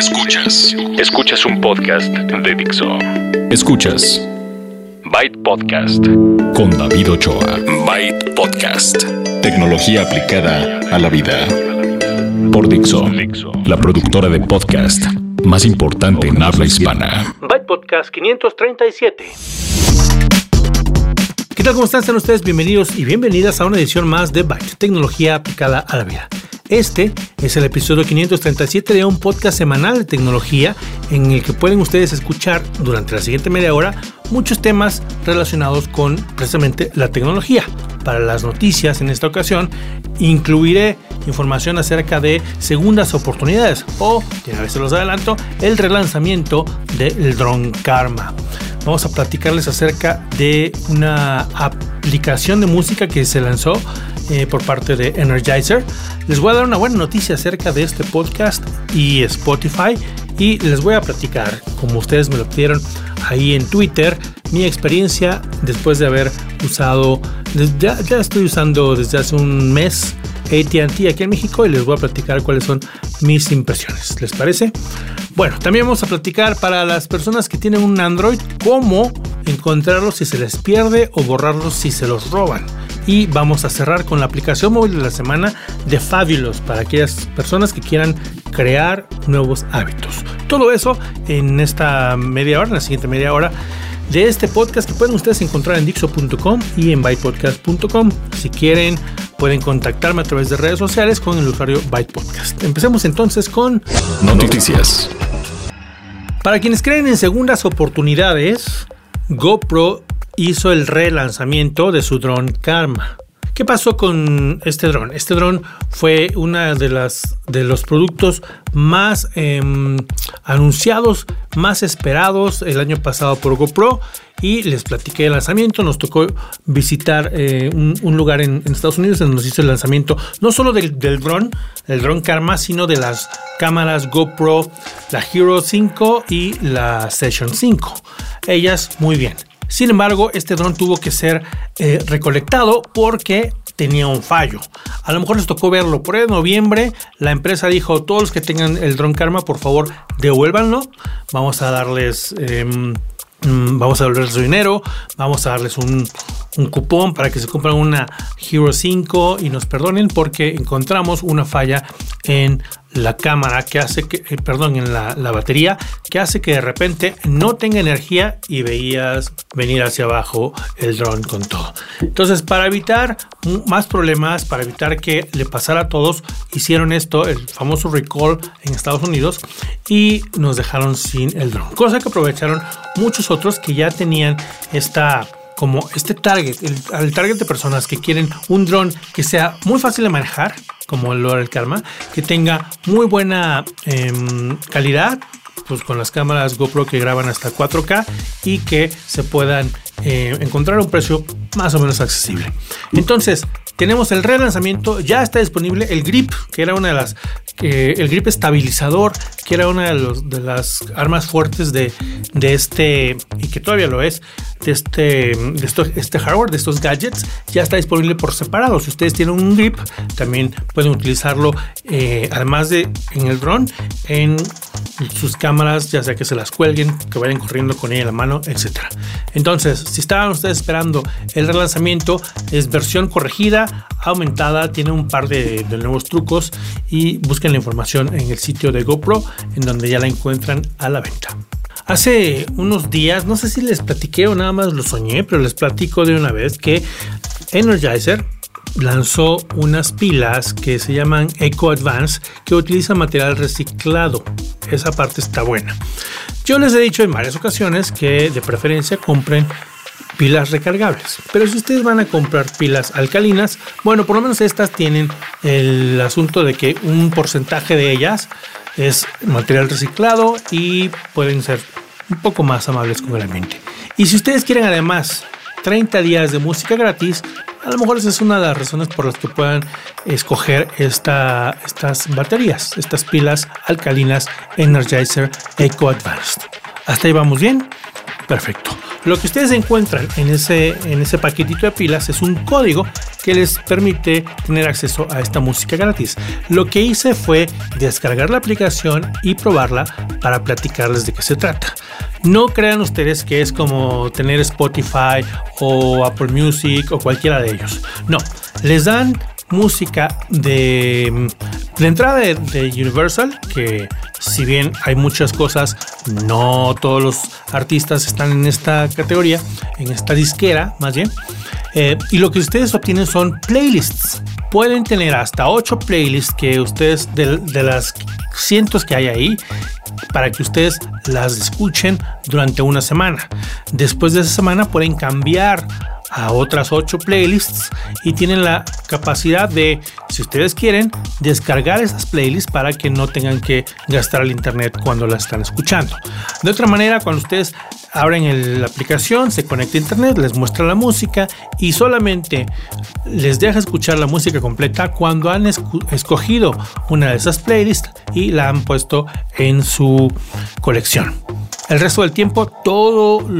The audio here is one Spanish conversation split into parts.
Escuchas. Escuchas un podcast de Dixo. Escuchas. Byte Podcast. Con David Ochoa. Byte Podcast. Tecnología aplicada a la vida. Por Dixo. La productora de podcast más importante en habla hispana. Byte Podcast 537. ¿Qué tal? ¿Cómo están? Sean ustedes bienvenidos y bienvenidas a una edición más de Byte, tecnología aplicada a la vida. Este es el episodio 537 de un podcast semanal de tecnología en el que pueden ustedes escuchar durante la siguiente media hora muchos temas relacionados con precisamente la tecnología. Para las noticias en esta ocasión incluiré información acerca de segundas oportunidades o, una vez se los adelanto, el relanzamiento del Drone Karma vamos a platicarles acerca de una aplicación de música que se lanzó eh, por parte de Energizer. Les voy a dar una buena noticia acerca de este podcast y Spotify y les voy a platicar, como ustedes me lo pidieron ahí en Twitter, mi experiencia después de haber usado, ya, ya estoy usando desde hace un mes ATT aquí en México y les voy a platicar cuáles son mis impresiones. ¿Les parece? Bueno, también vamos a platicar para las personas que tienen un Android cómo encontrarlos si se les pierde o borrarlos si se los roban. Y vamos a cerrar con la aplicación móvil de la semana de Fabulous para aquellas personas que quieran crear nuevos hábitos. Todo eso en esta media hora, en la siguiente media hora de este podcast que pueden ustedes encontrar en dixo.com y en bytepodcast.com. Si quieren, pueden contactarme a través de redes sociales con el usuario BytePodcast. Empecemos entonces con noticias. Para quienes creen en segundas oportunidades, GoPro hizo el relanzamiento de su dron Karma. ¿Qué pasó con este dron? Este dron fue uno de, de los productos más em, anunciados, más esperados el año pasado por GoPro y les platiqué el lanzamiento. Nos tocó visitar eh, un, lugar en, Estados Unidos donde nos hizo el lanzamiento no solo del, dron, el dron Karma, sino de las cámaras GoPro, la Hero 5 y la Session 5. Ellas muy bien. Sin embargo, este dron tuvo que ser eh, recolectado porque tenía un fallo. A lo mejor les tocó verlo. Por de noviembre, la empresa dijo: todos los que tengan el dron Karma, por favor, devuélvanlo. Vamos a darles. Em, vamos a darles su dinero, vamos a darles un, un, cupón para que se compren una Hero 5 y nos perdonen porque encontramos una falla en la cámara que hace que, eh, perdón, en la, batería que hace que de repente no tenga energía y veías venir hacia abajo el dron con todo. Entonces, para evitar más problemas, para evitar que le pasara a todos, hicieron esto, el famoso recall en Estados Unidos y nos dejaron sin el dron. Cosa que aprovecharon muchos otros que ya tenían esta como este target, el, target de personas que quieren un dron que sea muy fácil de manejar, como el Karma, que tenga muy buena em, calidad, pues con las cámaras GoPro que graban hasta 4K y que se puedan eh, encontrar un precio más o menos accesible. Entonces, tenemos el relanzamiento, ya está disponible el grip, que era una de las, el grip estabilizador, era una de, las armas fuertes de, de, este, y que todavía lo es, de este, de este hardware, de estos gadgets, ya está disponible por separado. Si ustedes tienen un grip, también pueden utilizarlo, eh, además de en el drone, en sus cámaras, ya sea que se las cuelguen, que vayan corriendo con ella en la mano, etc. Entonces, si estaban ustedes esperando el relanzamiento, es versión corregida, aumentada, tiene un par de, nuevos trucos y busquen la información en el sitio de GoPro, en donde ya la encuentran a la venta. Hace unos días, no sé si les platiqué o nada más lo soñé, pero les platico de una vez que Energizer lanzó unas pilas que se llaman Eco Advance que utilizan material reciclado. Esa parte está buena. Yo les he dicho en varias ocasiones que de preferencia compren pilas recargables. Pero si ustedes van a comprar pilas alcalinas, bueno, por lo menos estas tienen el asunto de que un porcentaje de ellas es material reciclado y pueden ser un poco más amables con el ambiente. Y si ustedes quieren además 30 días de música gratis, a lo mejor esa es una de las razones por las que puedan escoger esta, estas baterías, estas pilas alcalinas Energizer Eco Advanced. ¿Hasta ahí vamos bien? Perfecto. Lo que ustedes encuentran en ese, en ese paquetito de pilas es un código que les permite tener acceso a esta música gratis. Lo que hice fue descargar la aplicación y probarla para platicarles de qué se trata. No crean ustedes que es como tener Spotify o Apple Music o cualquiera de ellos. No, les dan música de, de entrada de, Universal, que si bien hay muchas cosas, no todos los artistas están en esta categoría, en esta disquera más bien. Eh, y lo que ustedes obtienen son playlists. Pueden tener hasta 8 playlists que ustedes, de, de las cientos que hay ahí, para que ustedes las escuchen durante una semana. Después de esa semana pueden cambiar a otras 8 playlists y tienen la capacidad de, si ustedes quieren, descargar esas playlists para que no tengan que gastar el internet cuando las están escuchando. De otra manera, cuando ustedes abren la aplicación, se conecta a internet, les muestra la música y solamente les deja escuchar la música completa cuando han escogido una de esas playlists y la han puesto en su colección. El resto del tiempo, todas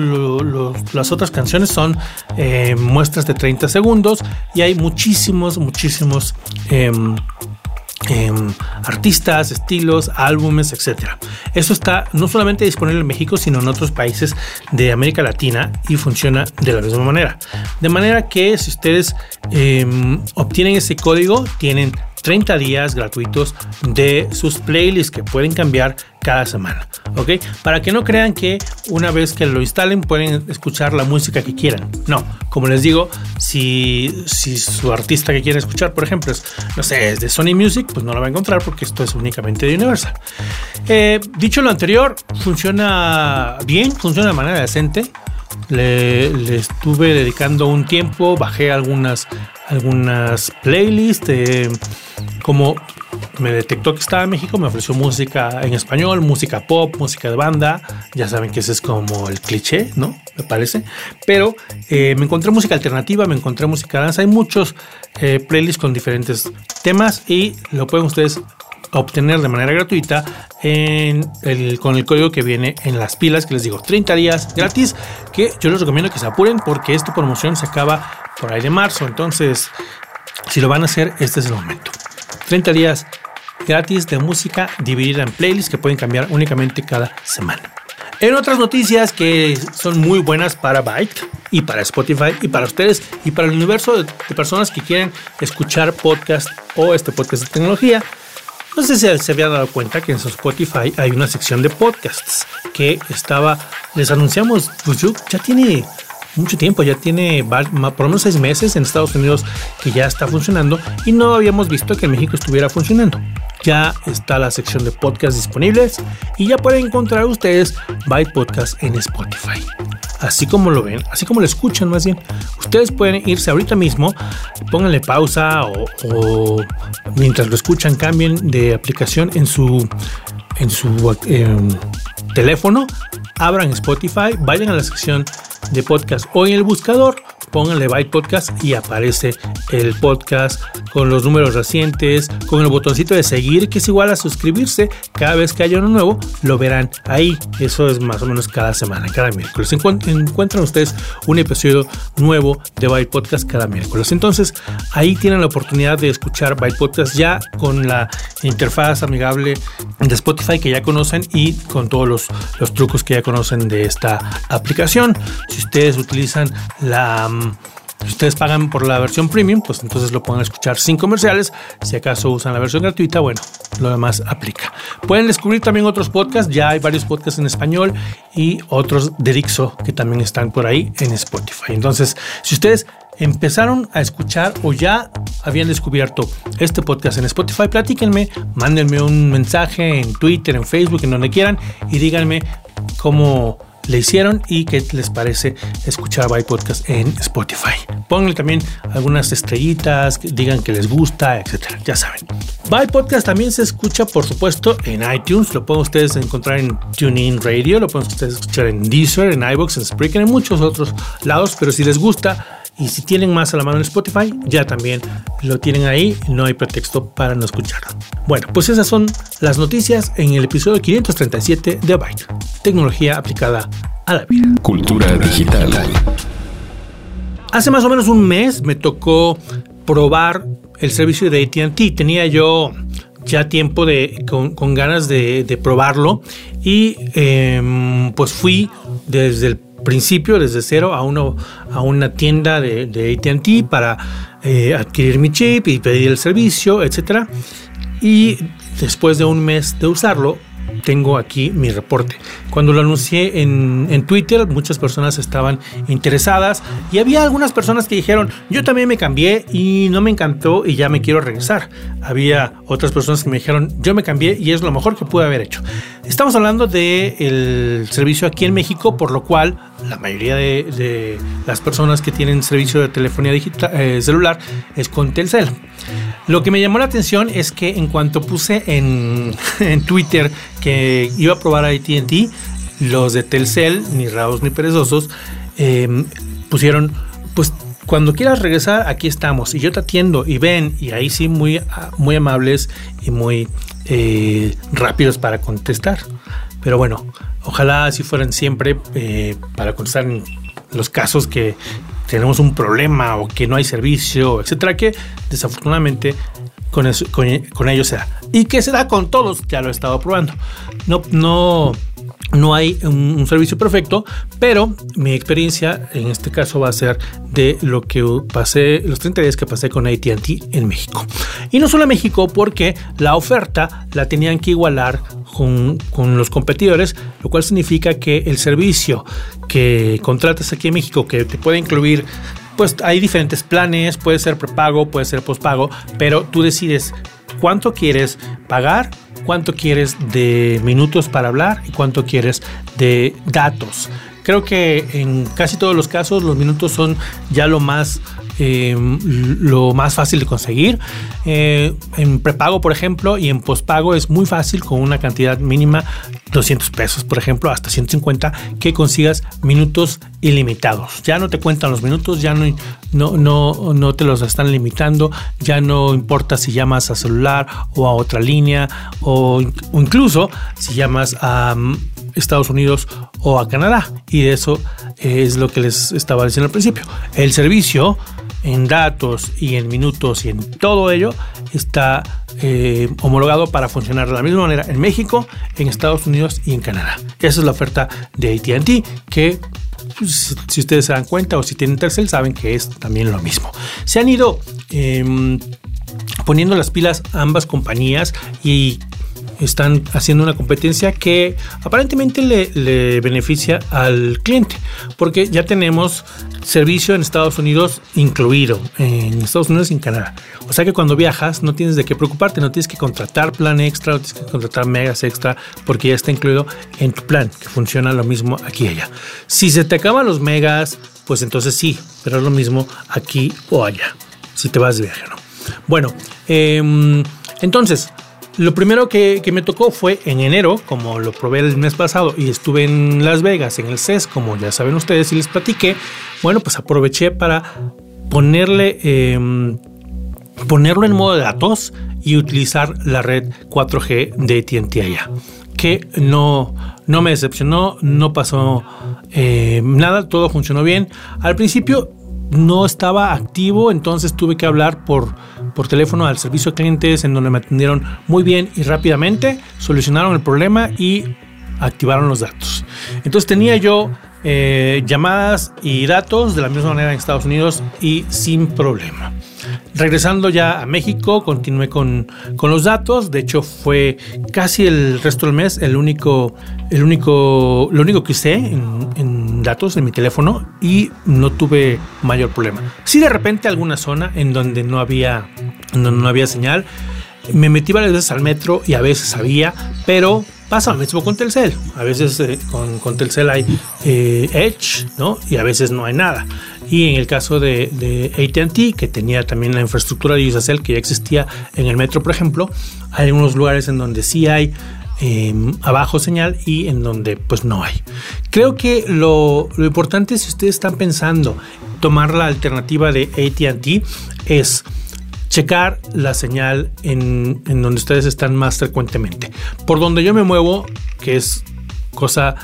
las otras canciones son eh, muestras de 30 segundos y hay muchísimos, muchísimos em, em, artistas, estilos, álbumes, etc. Eso está no solamente disponible en México, sino en otros países de América Latina y funciona de la misma manera. De manera que si ustedes em, obtienen ese código, tienen 30 días gratuitos de sus playlists que pueden cambiar cada semana, ¿ok? Para que no crean que una vez que lo instalen pueden escuchar la música que quieran. No, como les digo, si, si su artista que quieren escuchar, por ejemplo, es, no sé, es de Sony Music, pues no lo va a encontrar porque esto es únicamente de Universal. Eh, dicho lo anterior, funciona bien, funciona de manera decente. Le, estuve dedicando un tiempo, bajé algunas, algunas playlists. Como me detectó que estaba en México, me ofreció música en español, música pop, música de banda. Ya saben que ese es como el cliché, ¿no? Me parece. Pero eh, me encontré música alternativa, me encontré música danza. Hay muchos eh, playlists con diferentes temas y lo pueden ustedes obtener de manera gratuita con el código que viene en las pilas, que les digo 30 días gratis, que yo les recomiendo que se apuren porque esta promoción se acaba por ahí de marzo. Entonces, si lo van a hacer, este es el momento. 30 días gratis de música dividida en playlists que pueden cambiar únicamente cada semana. En otras noticias que son muy buenas para Byte y para Spotify y para ustedes y para el universo de, personas que quieren escuchar podcast o este podcast de tecnología, no sé si se había dado cuenta que en su Spotify hay una sección de podcasts que estaba, les anunciamos, pues ya tiene mucho tiempo, ya tiene por lo menos seis meses en Estados Unidos que ya está funcionando y no habíamos visto que en México estuviera funcionando. Ya está la sección de podcasts disponibles y ya pueden encontrar ustedes Byte Podcast en Spotify. Así como lo ven, así como lo escuchan más bien. Ustedes pueden irse ahorita mismo, pónganle pausa o, mientras lo escuchan cambien de aplicación en su, en su em, teléfono, abran Spotify, vayan a la sección de podcast o en el buscador pónganle Byte Podcast y aparece el podcast con los números recientes, con el botoncito de seguir que es igual a suscribirse. Cada vez que haya uno nuevo, lo verán ahí. Eso es más o menos cada semana, cada miércoles. encuentran ustedes un episodio nuevo de Byte Podcast cada miércoles. Entonces, ahí tienen la oportunidad de escuchar Byte Podcast ya con la interfaz amigable de Spotify que ya conocen y con todos los, los trucos que ya conocen de esta aplicación. Si ustedes utilizan la si ustedes pagan por la versión premium, pues entonces lo pueden escuchar sin comerciales. Si acaso usan la versión gratuita, bueno, lo demás aplica. Pueden descubrir también otros podcasts. Ya hay varios podcasts en español y otros de Dixo que también están por ahí en Spotify. Entonces, si ustedes empezaron a escuchar o ya habían descubierto este podcast en Spotify, platíquenme, mándenme un mensaje en Twitter, en Facebook, en donde quieran y díganme cómo le hicieron y qué les parece escuchar By Podcast en Spotify. Pónganle también algunas estrellitas, digan que les gusta, etcétera. Ya saben. By Podcast también se escucha, por supuesto, en iTunes. Lo pueden ustedes encontrar en TuneIn Radio, lo pueden ustedes escuchar en Deezer, en iBox, en Spreaker, en muchos otros lados. Pero si les gusta, y si tienen más a la mano en Spotify, ya también lo tienen ahí, no hay pretexto para no escucharlo. Bueno, pues esas son las noticias en el episodio 537 de Byte, tecnología aplicada a la vida. Cultura digital. Hace más o menos un mes me tocó probar el servicio de ATT. Tenía yo ya tiempo de, con, ganas de, probarlo y em, pues fui desde el principio, desde cero, a, uno, a una tienda de, de ATT para eh, adquirir mi chip y pedir el servicio, etc. Y después de un mes de usarlo, tengo aquí mi reporte. Cuando lo anuncié en, Twitter, muchas personas estaban interesadas y había algunas personas que dijeron, yo también me cambié y no me encantó y ya me quiero regresar. Había otras personas que me dijeron, yo me cambié y es lo mejor que pude haber hecho. Estamos hablando del servicio aquí en México, por lo cual la mayoría de, las personas que tienen servicio de telefonía digital, eh, celular es con Telcel. Lo que me llamó la atención es que en cuanto puse en, Twitter que iba a probar ATT, los de Telcel, ni raros ni perezosos, em, pusieron, pues cuando quieras regresar, aquí estamos. Y yo te atiendo y ven, y ahí sí muy, muy amables y muy eh, rápidos para contestar. Pero bueno, ojalá así fueran siempre eh, para contestar en los casos que, tenemos un problema o que no hay servicio, etcétera, que desafortunadamente con, eso, con, ellos se da. Y que se da con todos, ya lo he estado probando. No, no, no hay un, servicio perfecto, pero mi experiencia en este caso va a ser de lo que pasé, los 30 días que pasé con ATT en México. Y no solo en México, porque la oferta la tenían que igualar con, con los competidores, lo cual significa que el servicio que contratas aquí en México, que te puede incluir pues hay diferentes planes, puede ser prepago, puede ser pospago, pero tú decides cuánto quieres pagar, cuánto quieres de minutos para hablar y cuánto quieres de datos. Creo que en casi todos los casos los minutos son ya lo más eh, lo más fácil de conseguir. Eh, en prepago, por ejemplo, y en pospago es muy fácil con una cantidad mínima, 200 pesos, por ejemplo, hasta 150, que consigas minutos ilimitados. Ya no te cuentan los minutos, ya no, no, no, no te los están limitando, ya no importa si llamas a celular o a otra línea o, incluso si llamas a mm, Estados Unidos o a Canadá. Y eso es lo que les estaba diciendo al principio. El servicio en datos y en minutos y en todo ello está eh, homologado para funcionar de la misma manera en México, en Estados Unidos y en Canadá. Esa es la oferta de ATT que pues, si ustedes se dan cuenta o si tienen Telcel saben que es también lo mismo. Se han ido em, poniendo las pilas ambas compañías y están haciendo una competencia que aparentemente le, beneficia al cliente, porque ya tenemos servicio en Estados Unidos incluido, en Estados Unidos y en Canadá. O sea que cuando viajas no tienes de qué preocuparte, no tienes que contratar plan extra, no tienes que contratar megas extra, porque ya está incluido en tu plan, que funciona lo mismo aquí y allá. Si se te acaban los megas, pues entonces sí, pero es lo mismo aquí o allá, si te vas de viaje, ¿no? Bueno, em, entonces, lo primero que, me tocó fue en enero, como lo probé el mes pasado y estuve en Las Vegas, en el CES, como ya saben ustedes y les platiqué. Bueno, pues aproveché para ponerle, em, ponerlo en modo de datos y utilizar la red 4G de ATT allá. Que no, no me decepcionó, no pasó em, nada, todo funcionó bien. Al principio no estaba activo, entonces tuve que hablar por, por teléfono al servicio de clientes en donde me atendieron muy bien y rápidamente, solucionaron el problema y activaron los datos. Entonces tenía yo eh, llamadas y datos de la misma manera en Estados Unidos y sin problema. Regresando ya a México, continué con, los datos. De hecho, fue casi el resto del mes el único, el único, lo único que usé en, datos en mi teléfono y no tuve mayor problema. Sí, de repente alguna zona en donde no había, no había señal. Me metí varias veces al metro y a veces había, pero pasa lo mismo con Telcel. A veces eh, con, con, Telcel hay eh, Edge, ¿no? Y a veces no hay nada. Y en el caso de, ATT, que tenía también la infraestructura de Usacell que ya existía en el metro, por ejemplo, hay unos lugares en donde sí hay em, abajo señal y en donde pues no hay. Creo que lo, lo importante si ustedes están pensando tomar la alternativa de ATT es checar la señal en, donde ustedes están más frecuentemente. Por donde yo me muevo, que es cosa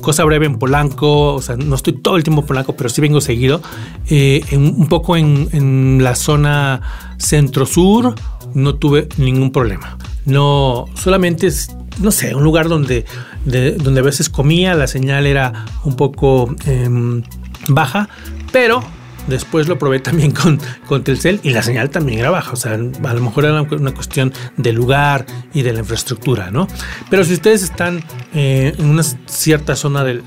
cosa breve en Polanco, o sea, no estoy todo el tiempo en Polanco, pero sí vengo seguido, eh, un poco en, la zona centro-sur, no tuve ningún problema. No, solamente es, no sé, un lugar donde, donde a veces comía, la señal era un poco em, baja, pero Después lo probé también con, con Telcel y la señal también era baja. O sea, a lo mejor era una cuestión del lugar y de la infraestructura, ¿no? Pero si ustedes están eh, en una cierta zona del,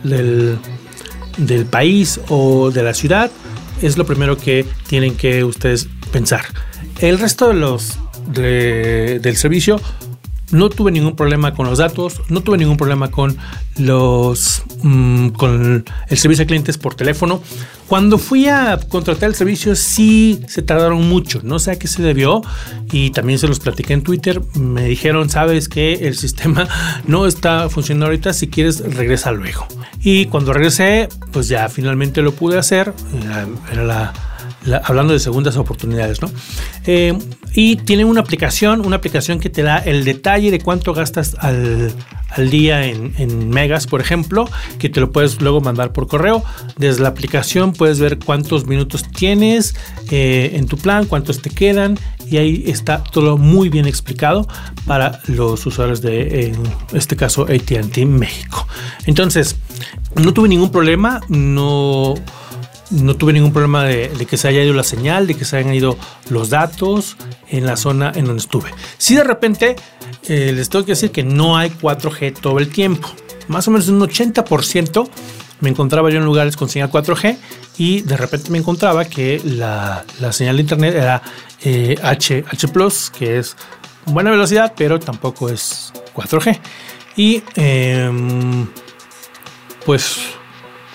del, país o de la ciudad, es lo primero que tienen que ustedes pensar. El resto de los del servicio no tuve ningún problema con los datos, no tuve ningún problema con los mm, con el servicio de clientes por teléfono. Cuando fui a contratar el servicio sí se tardaron mucho, no sé a qué se debió y también se los platiqué en Twitter, me dijeron, "Sabes que el sistema no está funcionando ahorita, si quieres regresa luego." Y cuando regresé, pues ya finalmente lo pude hacer, era la hablando de segundas oportunidades, ¿no? Eh, y tiene una aplicación, una aplicación que te da el detalle de cuánto gastas al, día en, megas, por ejemplo, que te lo puedes luego mandar por correo. Desde la aplicación puedes ver cuántos minutos tienes eh, en tu plan, cuántos te quedan y ahí está todo muy bien explicado para los usuarios de, en este caso, ATT México. Entonces, no tuve ningún problema, no no tuve ningún problema de, que se haya ido la señal, de que se hayan ido los datos en la zona en donde estuve. Si de repente eh, les tengo que decir que no hay 4G todo el tiempo. Más o menos un 80% me encontraba yo en lugares con señal 4G y de repente me encontraba que la, señal de internet era eh, H, H, que es buena velocidad, pero tampoco es 4G. Y em, pues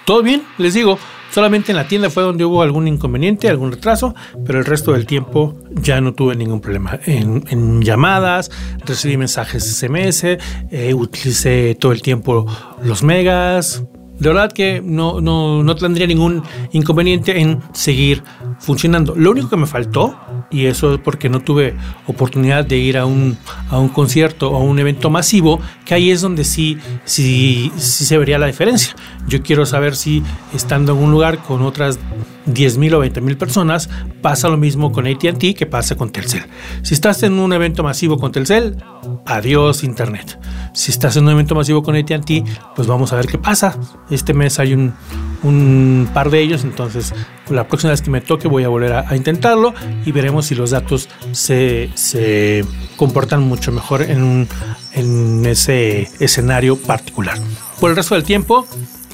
todo bien, les digo. Solamente en la tienda fue donde hubo algún inconveniente, algún retraso, pero el resto del tiempo ya no tuve ningún problema. En, llamadas, recibí mensajes SMS, eh, utilicé todo el tiempo los megas, de verdad que no, no, no tendría ningún inconveniente en seguir funcionando. Lo único que me faltó, y eso es porque no tuve oportunidad de ir a un, a un concierto o a un evento masivo, que ahí es donde sí, sí, sí se vería la diferencia. Yo quiero saber si estando en un lugar con otras 10.000 o 20.000 personas, pasa lo mismo con ATT que pasa con Telcel. Si estás en un evento masivo con Telcel, adiós Internet. Si estás en un evento masivo con ATT, pues vamos a ver qué pasa. Este mes hay un, un par de ellos, entonces la próxima vez que me toque voy a volver a, intentarlo y veremos si los datos se, se comportan mucho mejor en, en ese escenario particular. Por el resto del tiempo,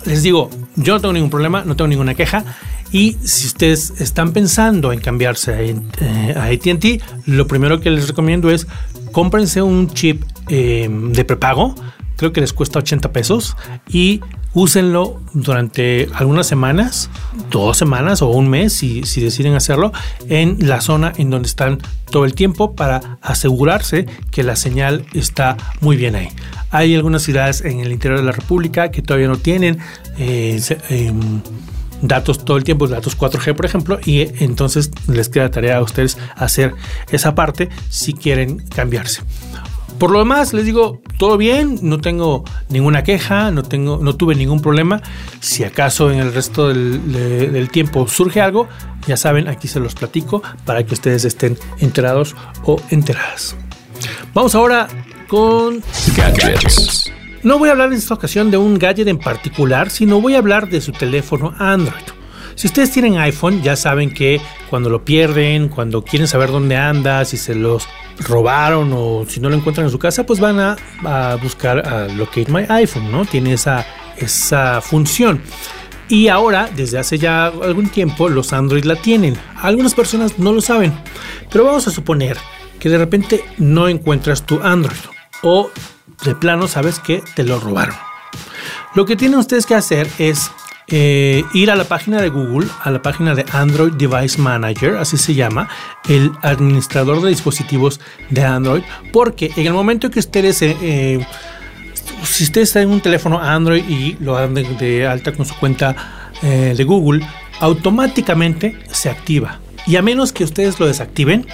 les digo, yo no tengo ningún problema, no tengo ninguna queja. Y si ustedes están pensando en cambiarse a, eh, ATT, lo primero que les recomiendo es cómprense un chip eh, de prepago. Creo que les cuesta 80 pesos y úsenlo durante algunas semanas, dos semanas o un mes si, si, deciden hacerlo, en la zona en donde están todo el tiempo para asegurarse que la señal está muy bien ahí. Hay algunas ciudades en el interior de la República que todavía no tienen eh, em, datos todo el tiempo, datos 4G por ejemplo, y entonces les queda tarea a ustedes hacer esa parte si quieren cambiarse. Por lo demás, les digo, todo bien, no tengo ninguna queja, no, tengo, no tuve ningún problema. Si acaso en el resto del, del tiempo surge algo, ya saben, aquí se los platico para que ustedes estén enterados o enteradas. Vamos ahora con gadgets. No voy a hablar en esta ocasión de un gadget en particular, sino voy a hablar de su teléfono Android. Si ustedes tienen iPhone, ya saben que cuando lo pierden, cuando quieren saber dónde anda, si se los robaron o si no lo encuentran en su casa, pues van a, buscar a Locate My iPhone, ¿no? Tiene esa, esa función. Y ahora, desde hace ya algún tiempo, los Android la tienen. Algunas personas no lo saben, pero vamos a suponer que de repente no encuentras tu Android o de plano sabes que te lo robaron. Lo que tienen ustedes que hacer es eh, ir a la página de Google, a la página de Android Device Manager, así se llama, el administrador de dispositivos de Android, porque en el momento que ustedes, eh, eh, si ustedes tienen un teléfono Android y lo dan de, alta con su cuenta de Google, automáticamente se activa. Y a menos que ustedes lo desactiven,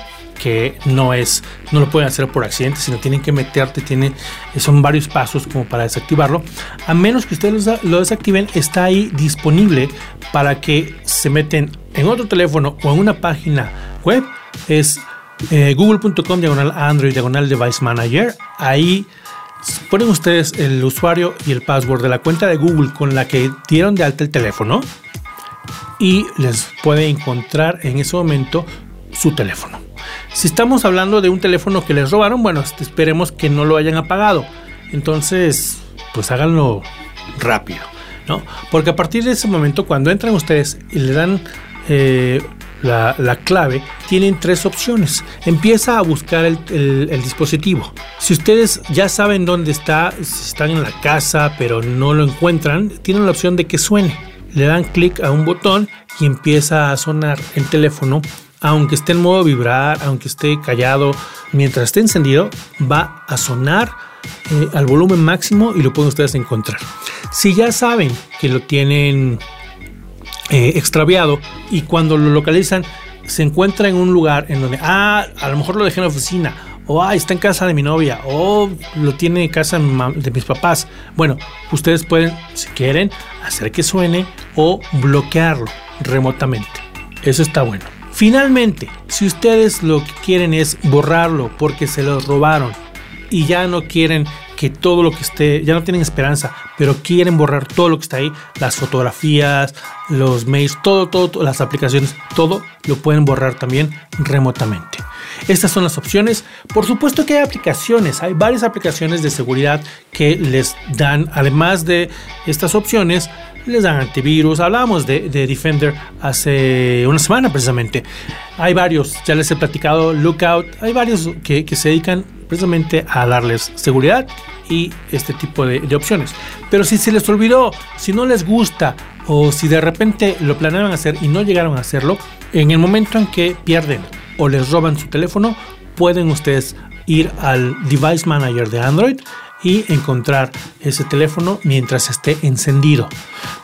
que no es, no lo pueden hacer por accidente, sino tienen que meterte, tiene, son varios pasos como para desactivarlo. A menos que ustedes lo desactiven, está ahí disponible para que se meten en otro teléfono o en una página web. Es eh, google.com diagonal Android diagonal Device Manager. Ahí ponen ustedes el usuario y el password de la cuenta de Google con la que dieron de alta el teléfono y les puede encontrar en ese momento su teléfono. Si estamos hablando de un teléfono que les robaron, bueno, esperemos que no lo hayan apagado. Entonces, pues háganlo rápido, ¿no? Porque a partir de ese momento, cuando entran ustedes y le dan eh, la, clave, tienen tres opciones. Empieza a buscar el, dispositivo. Si ustedes ya saben dónde está, si están en la casa pero no lo encuentran, tienen la opción de que suene. Le dan clic a un botón y empieza a sonar el teléfono. Aunque esté en modo vibrar, aunque esté callado, mientras esté encendido, va a sonar eh, al volumen máximo y lo pueden ustedes encontrar. Si ya saben que lo tienen eh, extraviado y cuando lo localizan se encuentra en un lugar en donde, ah, a lo mejor lo dejé en la oficina, o ah, está en casa de mi novia, o lo tiene en casa de mis papás. Bueno, ustedes pueden, si quieren, hacer que suene o bloquearlo remotamente. Eso está bueno. Finalmente, si ustedes lo que quieren es borrarlo porque se lo robaron y ya no quieren que todo lo que esté, ya no tienen esperanza, pero quieren borrar todo lo que está ahí, las fotografías, los mails, todo, todo, las aplicaciones, todo lo pueden borrar también remotamente. Estas son las opciones. Por supuesto que hay aplicaciones, hay varias aplicaciones de seguridad que les dan, además de estas opciones, les dan antivirus. Hablábamos de, Defender hace una semana precisamente. Hay varios, ya les he platicado, Lookout, hay varios que, se dedican precisamente a darles seguridad y este tipo de, opciones. Pero si se les olvidó, si no les gusta o si de repente lo planeaban hacer y no llegaron a hacerlo, en el momento en que pierden o les roban su teléfono, pueden ustedes ir al Device Manager de Android y encontrar ese teléfono mientras esté encendido.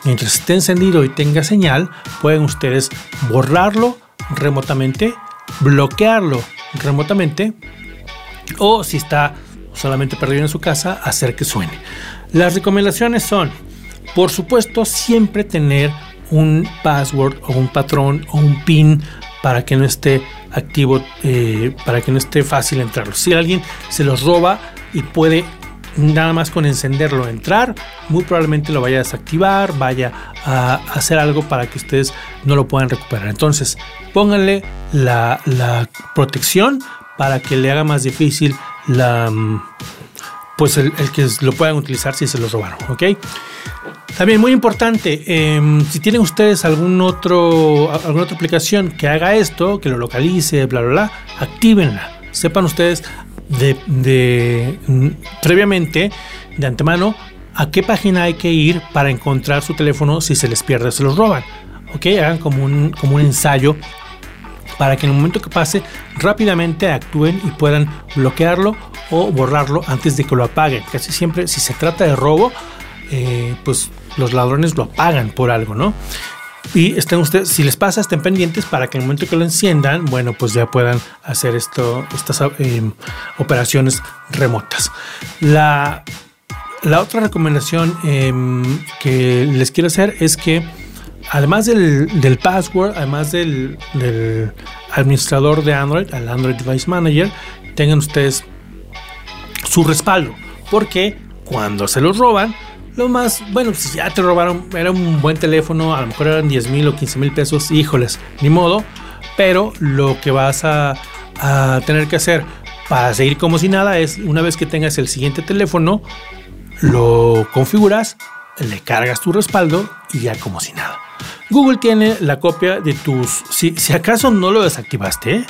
Mientras esté encendido y tenga señal, pueden ustedes borrarlo remotamente, bloquearlo remotamente o si está solamente perdido en su casa, hacer que suene. Las recomendaciones son, por supuesto, siempre tener un password o un patrón o un pin para que no esté activo, eh, para que no esté fácil entrarlo. Si alguien se los roba y puede nada más con encenderlo entrar, muy probablemente lo vaya a desactivar, vaya a hacer algo para que ustedes no lo puedan recuperar. Entonces, pónganle la, protección para que le haga más difícil la pues el, que lo puedan utilizar si se lo robaron, ¿ok? También muy importante, em, si tienen ustedes algún otro, alguna otra aplicación que haga esto, que lo localice, bla, bla, bla, actívenla. Sepan ustedes mm, previamente, de antemano, a qué página hay que ir para encontrar su teléfono si se les pierde o se los roban. Ok, hagan como un, como un ensayo para que en el momento que pase rápidamente actúen y puedan bloquearlo o borrarlo antes de que lo apaguen. Casi siempre si se trata de robo, eh, pues los ladrones lo apagan por algo, ¿no? Y estén ustedes, si les pasa, estén pendientes para que en el momento que lo enciendan, bueno, pues ya puedan hacer esto, estas eh, operaciones remotas. La, la otra recomendación em, que les quiero hacer es que además del, password, además del, del, administrador de Android, al Android Device Manager, tengan ustedes su respaldo. Porque cuando se los roban, lo más, bueno, si ya te robaron, era un buen teléfono, a lo mejor eran 10 mil o 15 mil pesos, híjoles, ni modo. Pero lo que vas a, tener que hacer para seguir como si nada es, una vez que tengas el siguiente teléfono, lo configuras, le cargas tu respaldo y ya como si nada. Google tiene la copia de tus, si, si acaso no lo desactivaste,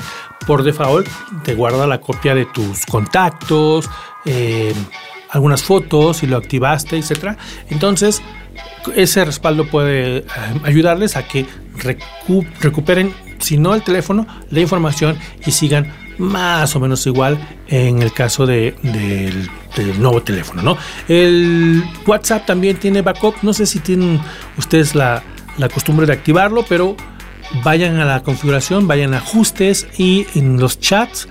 por default te guarda la copia de tus contactos, eh, algunas fotos, si lo activaste, etcétera. Entonces, ese respaldo puede eh, ayudarles a que recuperen, si no el teléfono, la información y sigan más o menos igual en el caso de, del, nuevo teléfono. ¿no? El WhatsApp también tiene backup. No sé si tienen ustedes la, la costumbre de activarlo, pero vayan a la configuración, vayan a ajustes y en los chats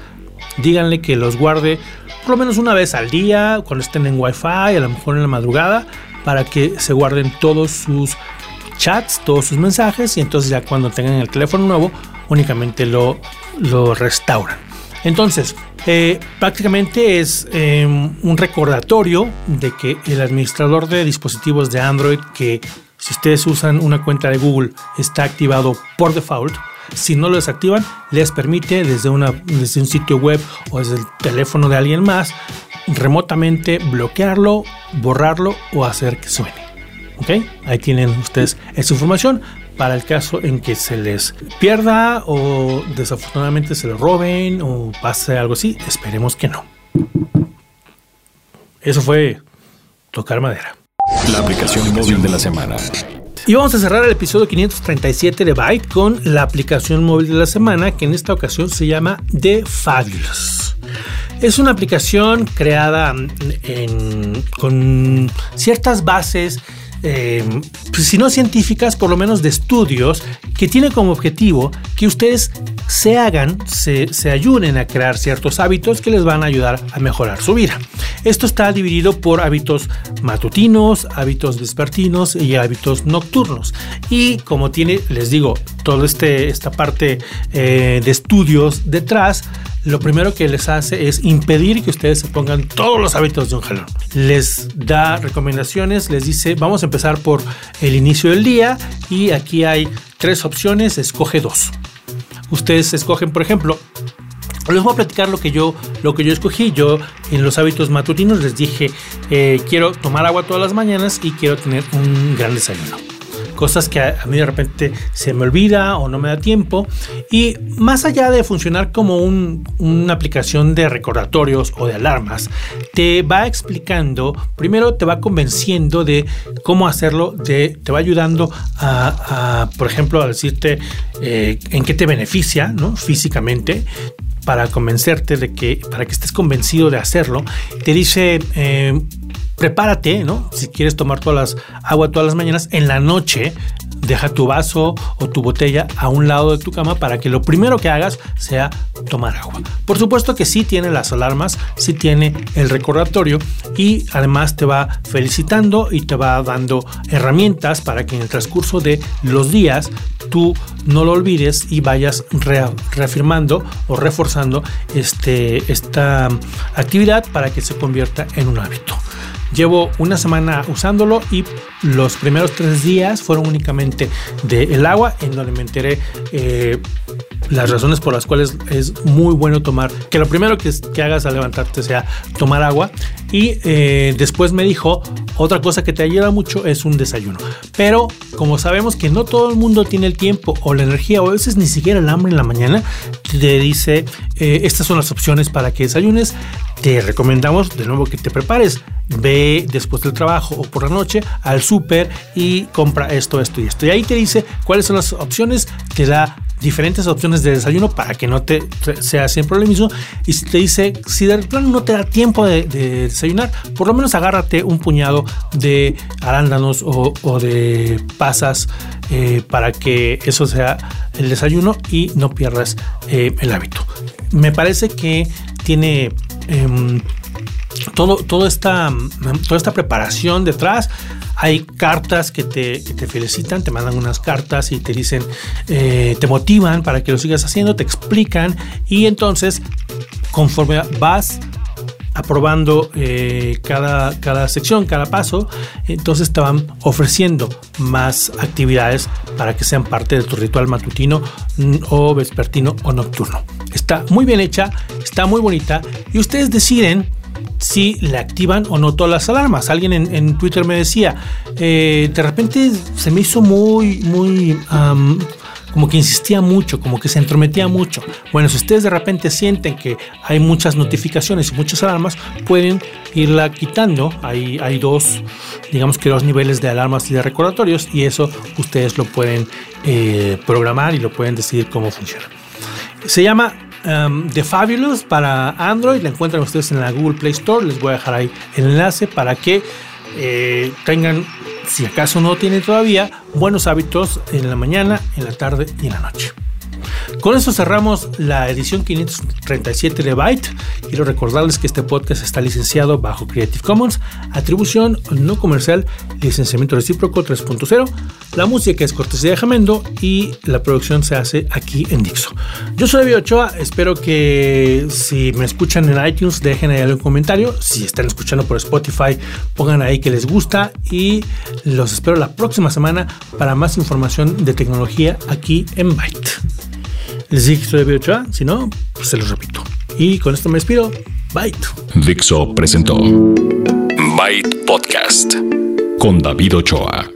díganle que los guarde por lo menos una vez al día, cuando estén en Wi-Fi, a lo mejor en la madrugada, para que se guarden todos sus chats, todos sus mensajes y entonces ya cuando tengan el teléfono nuevo únicamente lo, lo restauran. Entonces, eh, prácticamente es em, un recordatorio de que el administrador de dispositivos de Android, que si ustedes usan una cuenta de Google, está activado por default. Si no lo desactivan, les permite desde, una, desde un sitio web o desde el teléfono de alguien más remotamente bloquearlo, borrarlo o hacer que suene. ¿Ok? Ahí tienen ustedes esa información para el caso en que se les pierda o desafortunadamente se lo roben o pase algo así. Esperemos que no. Eso fue tocar madera. La aplicación móvil de la semana. Y vamos a cerrar el episodio 537 de Byte con la aplicación móvil de la semana que en esta ocasión se llama The Fabulous. Es una aplicación creada con ciertas bases eh, pues, si no científicas, por lo menos de estudios, que tiene como objetivo que ustedes se hagan, se, se ayuden a crear ciertos hábitos que les van a ayudar a mejorar su vida. Esto está dividido por hábitos matutinos, hábitos vespertinos y hábitos nocturnos. Y como tiene, les digo, toda este, esta parte eh, de estudios detrás, lo primero que les hace es impedir que ustedes se pongan todos los hábitos de un jalón. Les da recomendaciones, les dice, vamos a empezar por el inicio del día y aquí hay tres opciones, escoge dos. Ustedes escogen, por ejemplo, les voy a platicar lo que yo, lo que yo escogí. Yo en los hábitos matutinos les dije, eh, quiero tomar agua todas las mañanas y quiero tener un gran desayuno cosas que a, mí de repente se me olvida o no me da tiempo. Y más allá de funcionar como una aplicación de recordatorios o de alarmas, te va explicando, primero te va convenciendo de cómo hacerlo, de, te va ayudando a, por ejemplo, a decirte eh, en qué te beneficia ¿no? físicamente para convencerte de que, para que estés convencido de hacerlo, te dice, eh, prepárate, ¿no? Si quieres tomar agua todas las mañanas, en la noche deja tu vaso o tu botella a un lado de tu cama para que lo primero que hagas sea tomar agua. Por supuesto que sí tiene las alarmas, sí tiene el recordatorio y además te va felicitando y te va dando herramientas para que en el transcurso de los días tú no lo olvides y vayas reafirmando o reforzando este, esta actividad para que se convierta en un hábito. Llevo una semana usándolo y los primeros tres días fueron únicamente del el agua, en donde me enteré eh, las razones por las cuales es muy bueno tomar, que lo primero que, que hagas al levantarte sea tomar agua. Y eh, después me dijo, otra cosa que te ayuda mucho es un desayuno. Pero como sabemos que no todo el mundo tiene el tiempo o la energía o a veces ni siquiera el hambre en la mañana, te dice, eh, estas son las opciones para que desayunes. Te recomendamos de nuevo que te prepares. Ve después del trabajo o por la noche al súper y compra esto, esto y esto. Y ahí te dice cuáles son las opciones, te da diferentes opciones de desayuno para que no te sea siempre lo mismo. Y te dice, si de plano no te da tiempo de, desayunar, por lo menos agárrate un puñado de arándanos o, de pasas eh, para que eso sea el desayuno y no pierdas eh, el hábito. Me parece que tiene em, todo, esta, toda esta preparación detrás. Hay cartas que te, felicitan, te mandan unas cartas y te dicen, eh, te motivan para que lo sigas haciendo, te explican y entonces conforme vas aprobando eh, cada, cada sección, cada paso, entonces te van ofreciendo más actividades para que sean parte de tu ritual matutino o vespertino o nocturno. Está muy bien hecha, está muy bonita y ustedes deciden si le activan o no todas las alarmas. Alguien en, Twitter me decía, eh, de repente se me hizo muy, muy... como que insistía mucho, como que se entrometía mucho. Bueno, si ustedes de repente sienten que hay muchas notificaciones y muchas alarmas, pueden irla quitando. Hay, hay dos, digamos que dos niveles de alarmas y de recordatorios y eso ustedes lo pueden eh, programar y lo pueden decidir cómo funciona. Se llama um, The Fabulous para Android. La encuentran ustedes en la Google Play Store. Les voy a dejar ahí el enlace para que eh, tengan si acaso no tiene todavía, buenos hábitos en la mañana, en la tarde y en la noche. Con eso cerramos la edición 537 de Byte. Quiero recordarles que este podcast está licenciado bajo Creative Commons, atribución no comercial, licenciamiento recíproco 3.0. La música es cortesía de Jamendo y la producción se hace aquí en Dixo. Yo soy David Ochoa, espero que si me escuchan en iTunes dejen ahí un comentario. Si están escuchando por Spotify, pongan ahí que les gusta y los espero la próxima semana para más información de tecnología aquí en Byte. Les dije que David Ochoa, si no, pues se los repito. Y con esto me despido. Byte. Dixo presentó Byte Podcast con David Ochoa.